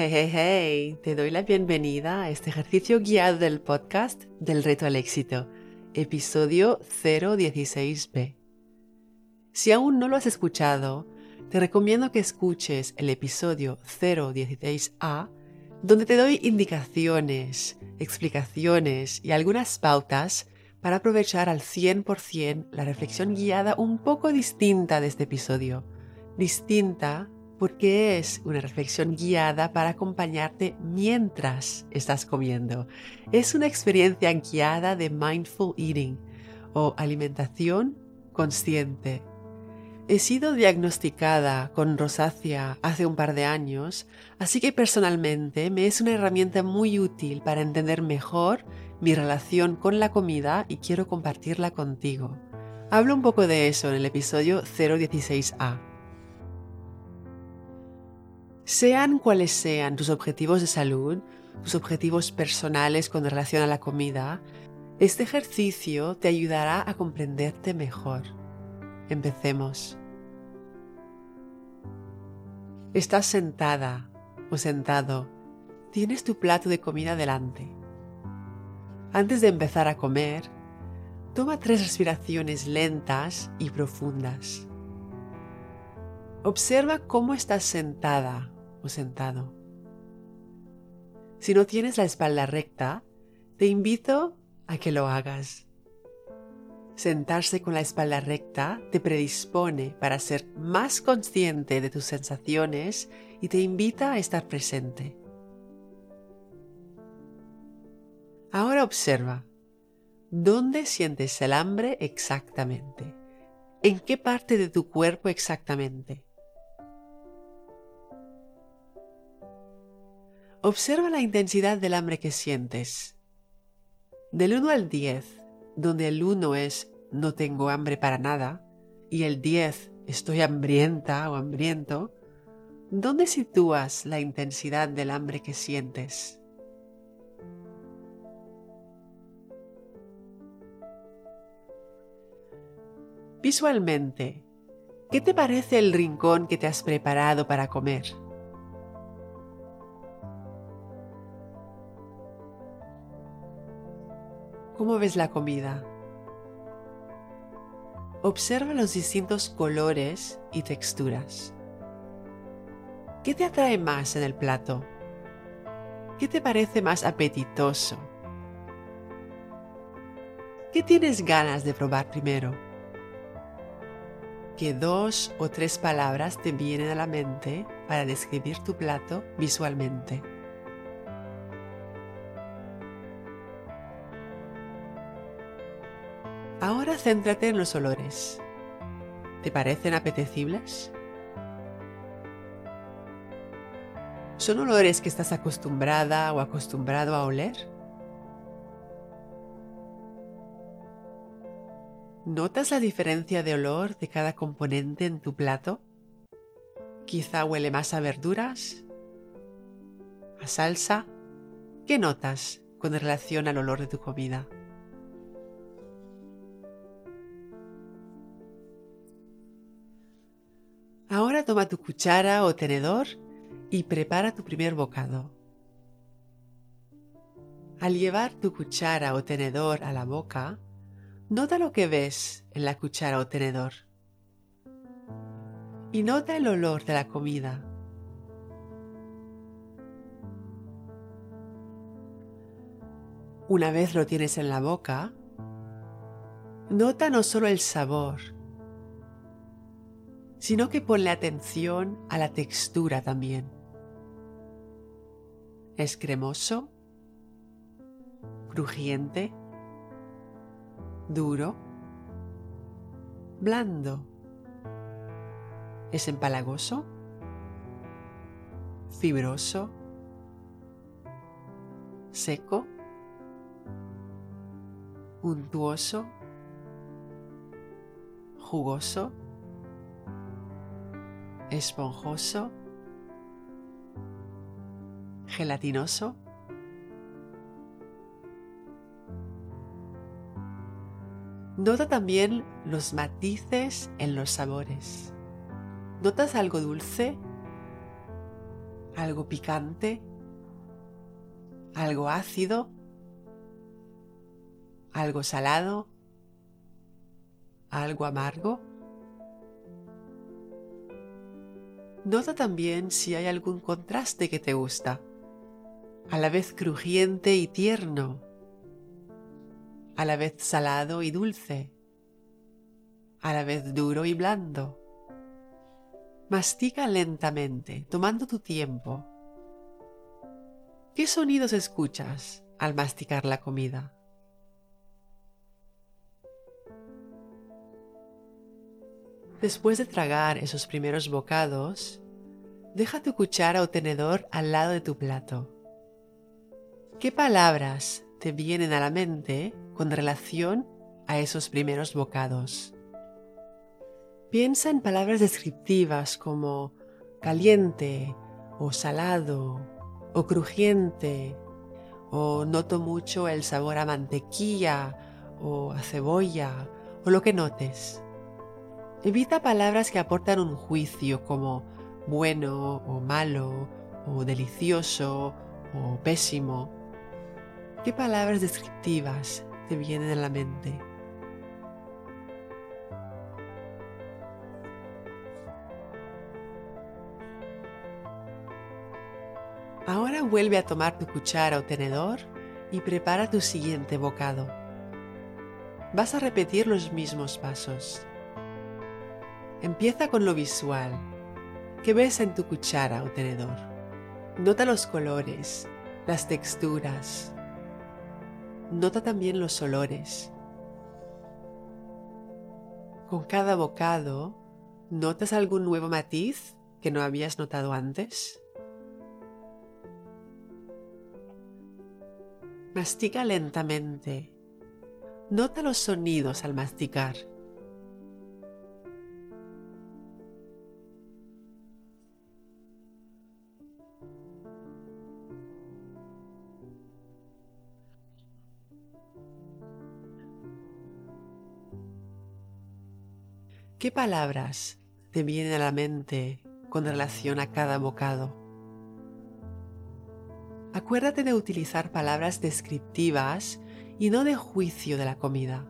Hey, hey, hey, te doy la bienvenida a este ejercicio guiado del podcast del reto al éxito, episodio 016b. Si aún no lo has escuchado, te recomiendo que escuches el episodio 016a, donde te doy indicaciones, explicaciones y algunas pautas para aprovechar al 100% la reflexión guiada un poco distinta de este episodio. Distinta porque es una reflexión guiada para acompañarte mientras estás comiendo. Es una experiencia guiada de mindful eating o alimentación consciente. He sido diagnosticada con rosácea hace un par de años, así que personalmente me es una herramienta muy útil para entender mejor mi relación con la comida y quiero compartirla contigo. Hablo un poco de eso en el episodio 016A. Sean cuales sean tus objetivos de salud, tus objetivos personales con relación a la comida, este ejercicio te ayudará a comprenderte mejor. Empecemos. Estás sentada o sentado. Tienes tu plato de comida delante. Antes de empezar a comer, toma tres respiraciones lentas y profundas. Observa cómo estás sentada sentado. Si no tienes la espalda recta, te invito a que lo hagas. Sentarse con la espalda recta te predispone para ser más consciente de tus sensaciones y te invita a estar presente. Ahora observa, ¿dónde sientes el hambre exactamente? ¿En qué parte de tu cuerpo exactamente? Observa la intensidad del hambre que sientes. Del 1 al 10, donde el 1 es no tengo hambre para nada y el 10 estoy hambrienta o hambriento, ¿dónde sitúas la intensidad del hambre que sientes? Visualmente, ¿qué te parece el rincón que te has preparado para comer? ¿Cómo ves la comida? Observa los distintos colores y texturas. ¿Qué te atrae más en el plato? ¿Qué te parece más apetitoso? ¿Qué tienes ganas de probar primero? ¿Qué dos o tres palabras te vienen a la mente para describir tu plato visualmente? Ahora céntrate en los olores. ¿Te parecen apetecibles? ¿Son olores que estás acostumbrada o acostumbrado a oler? ¿Notas la diferencia de olor de cada componente en tu plato? Quizá huele más a verduras, a salsa. ¿Qué notas con relación al olor de tu comida? Toma tu cuchara o tenedor y prepara tu primer bocado. Al llevar tu cuchara o tenedor a la boca, nota lo que ves en la cuchara o tenedor. Y nota el olor de la comida. Una vez lo tienes en la boca, nota no solo el sabor, sino que ponle atención a la textura también. ¿Es cremoso? ¿Crujiente? ¿Duro? ¿Blando? ¿Es empalagoso? ¿Fibroso? ¿Seco? ¿Untuoso? ¿Jugoso? Esponjoso, gelatinoso. Nota también los matices en los sabores. ¿Notas algo dulce? algo picante, algo ácido, algo salado, algo amargo. Nota también si hay algún contraste que te gusta, a la vez crujiente y tierno, a la vez salado y dulce, a la vez duro y blando. Mastica lentamente, tomando tu tiempo. ¿Qué sonidos escuchas al masticar la comida? Después de tragar esos primeros bocados, deja tu cuchara o tenedor al lado de tu plato. ¿Qué palabras te vienen a la mente con relación a esos primeros bocados? Piensa en palabras descriptivas como caliente o salado o crujiente o noto mucho el sabor a mantequilla o a cebolla o lo que notes. Evita palabras que aportan un juicio como bueno o malo o delicioso o pésimo. ¿Qué palabras descriptivas te vienen a la mente? Ahora vuelve a tomar tu cuchara o tenedor y prepara tu siguiente bocado. Vas a repetir los mismos pasos. Empieza con lo visual. ¿Qué ves en tu cuchara o tenedor? Nota los colores, las texturas. Nota también los olores. Con cada bocado, ¿notas algún nuevo matiz que no habías notado antes? Mastica lentamente. Nota los sonidos al masticar. ¿Qué palabras te vienen a la mente con relación a cada bocado? Acuérdate de utilizar palabras descriptivas y no de juicio de la comida.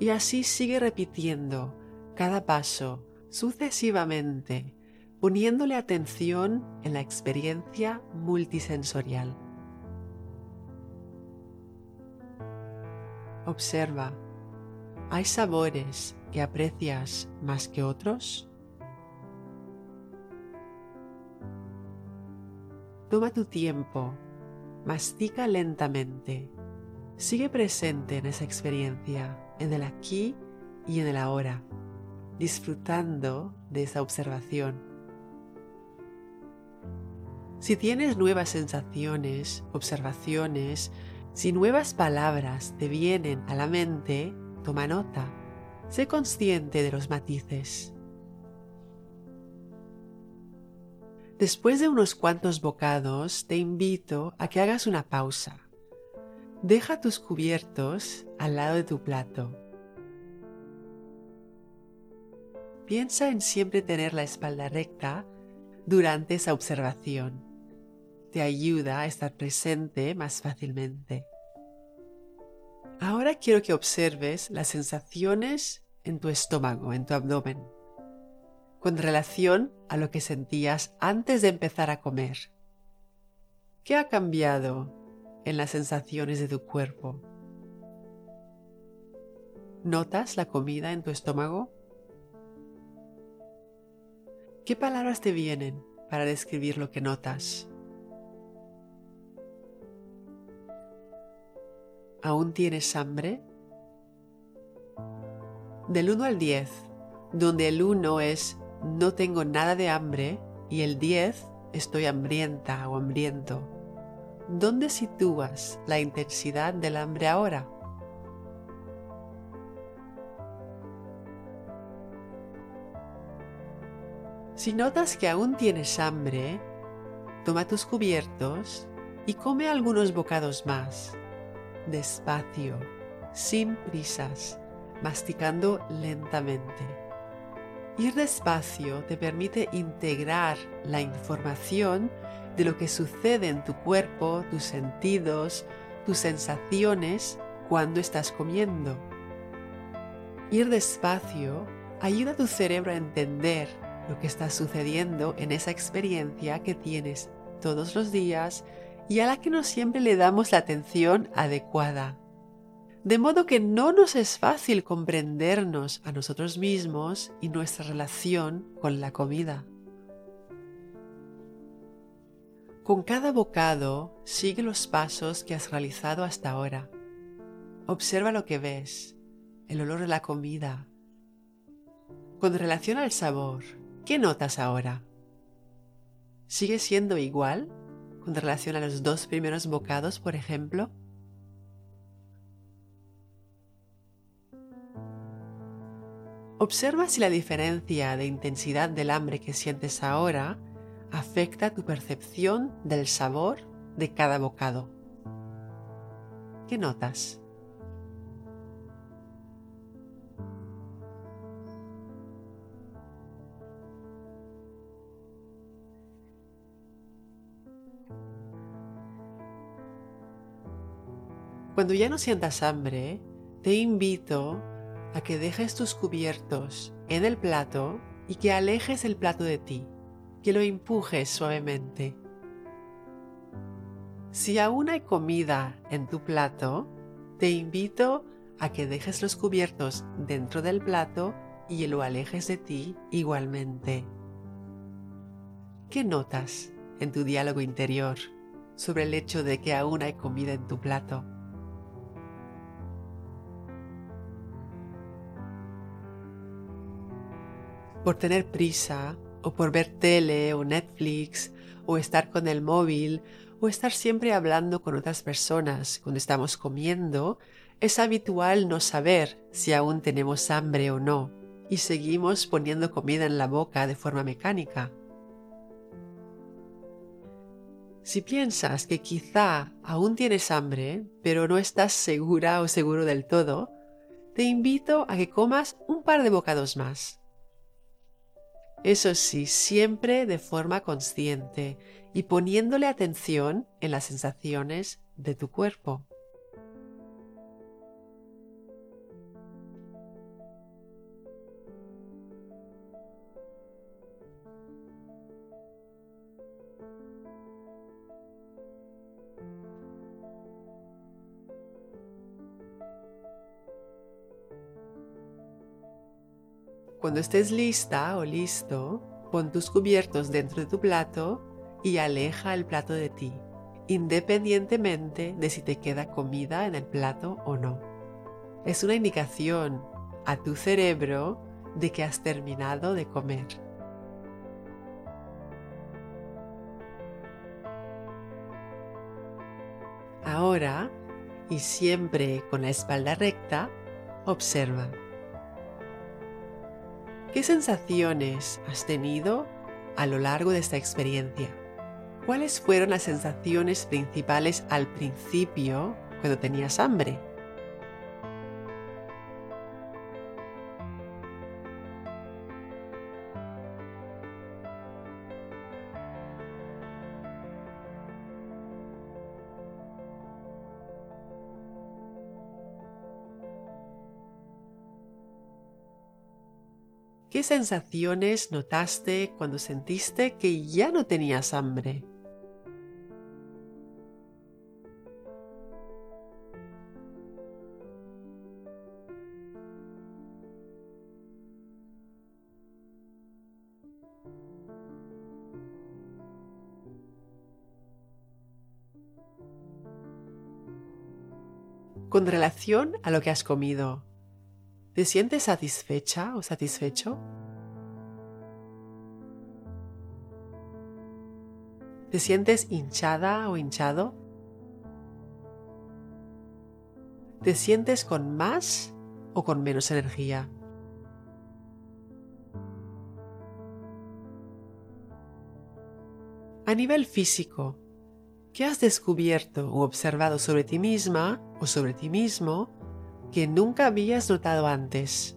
Y así sigue repitiendo cada paso sucesivamente, poniéndole atención en la experiencia multisensorial. Observa, ¿hay sabores que aprecias más que otros? Toma tu tiempo, mastica lentamente, sigue presente en esa experiencia, en el aquí y en el ahora, disfrutando de esa observación. Si tienes nuevas sensaciones, observaciones, si nuevas palabras te vienen a la mente, toma nota. Sé consciente de los matices. Después de unos cuantos bocados, te invito a que hagas una pausa. Deja tus cubiertos al lado de tu plato. Piensa en siempre tener la espalda recta durante esa observación te ayuda a estar presente más fácilmente. Ahora quiero que observes las sensaciones en tu estómago, en tu abdomen, con relación a lo que sentías antes de empezar a comer. ¿Qué ha cambiado en las sensaciones de tu cuerpo? ¿Notas la comida en tu estómago? ¿Qué palabras te vienen para describir lo que notas? ¿Aún tienes hambre? Del 1 al 10, donde el 1 es no tengo nada de hambre y el 10 estoy hambrienta o hambriento. ¿Dónde sitúas la intensidad del hambre ahora? Si notas que aún tienes hambre, toma tus cubiertos y come algunos bocados más despacio, sin prisas, masticando lentamente. Ir despacio te permite integrar la información de lo que sucede en tu cuerpo, tus sentidos, tus sensaciones cuando estás comiendo. Ir despacio ayuda a tu cerebro a entender lo que está sucediendo en esa experiencia que tienes todos los días y a la que no siempre le damos la atención adecuada. De modo que no nos es fácil comprendernos a nosotros mismos y nuestra relación con la comida. Con cada bocado sigue los pasos que has realizado hasta ahora. Observa lo que ves, el olor de la comida. Con relación al sabor, ¿qué notas ahora? ¿Sigue siendo igual con relación a los dos primeros bocados, por ejemplo? Observa si la diferencia de intensidad del hambre que sientes ahora afecta tu percepción del sabor de cada bocado. ¿Qué notas? Cuando ya no sientas hambre, te invito a que dejes tus cubiertos en el plato y que alejes el plato de ti, que lo empujes suavemente. Si aún hay comida en tu plato, te invito a que dejes los cubiertos dentro del plato y lo alejes de ti igualmente. ¿Qué notas en tu diálogo interior sobre el hecho de que aún hay comida en tu plato? Por tener prisa, o por ver tele o Netflix, o estar con el móvil, o estar siempre hablando con otras personas cuando estamos comiendo, es habitual no saber si aún tenemos hambre o no, y seguimos poniendo comida en la boca de forma mecánica. Si piensas que quizá aún tienes hambre, pero no estás segura o seguro del todo, te invito a que comas un par de bocados más eso sí, siempre de forma consciente y poniéndole atención en las sensaciones de tu cuerpo. Cuando estés lista o listo, pon tus cubiertos dentro de tu plato y aleja el plato de ti, independientemente de si te queda comida en el plato o no. Es una indicación a tu cerebro de que has terminado de comer. Ahora, y siempre con la espalda recta, observa. ¿Qué sensaciones has tenido a lo largo de esta experiencia? ¿Cuáles fueron las sensaciones principales al principio cuando tenías hambre? ¿Qué sensaciones notaste cuando sentiste que ya no tenías hambre? Con relación a lo que has comido, ¿Te sientes satisfecha o satisfecho? ¿Te sientes hinchada o hinchado? ¿Te sientes con más o con menos energía? A nivel físico, ¿qué has descubierto o observado sobre ti misma o sobre ti mismo que nunca habías notado antes.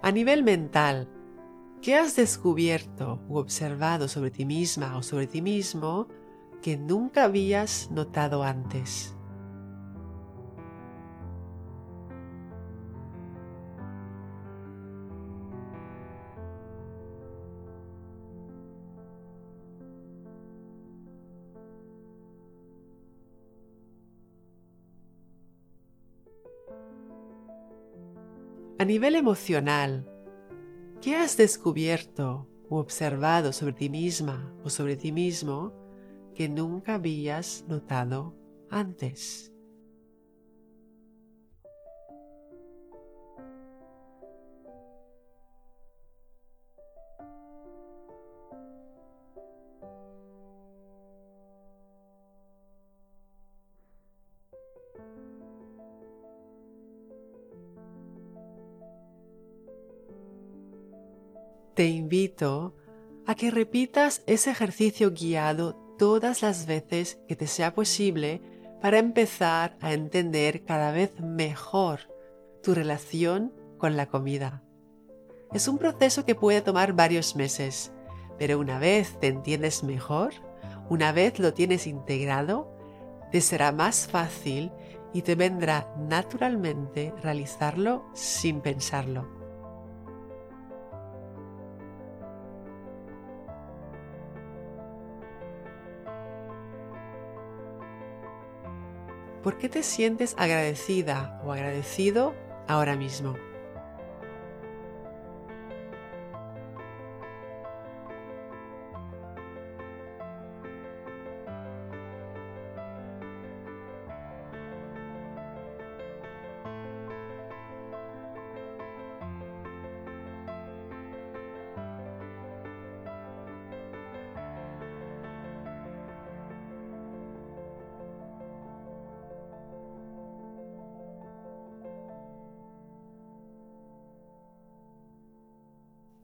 A nivel mental, ¿qué has descubierto u observado sobre ti misma o sobre ti mismo que nunca habías notado antes? A nivel emocional, ¿qué has descubierto u observado sobre ti misma o sobre ti mismo que nunca habías notado antes? Te invito a que repitas ese ejercicio guiado todas las veces que te sea posible para empezar a entender cada vez mejor tu relación con la comida. Es un proceso que puede tomar varios meses, pero una vez te entiendes mejor, una vez lo tienes integrado, te será más fácil y te vendrá naturalmente realizarlo sin pensarlo. ¿Por qué te sientes agradecida o agradecido ahora mismo?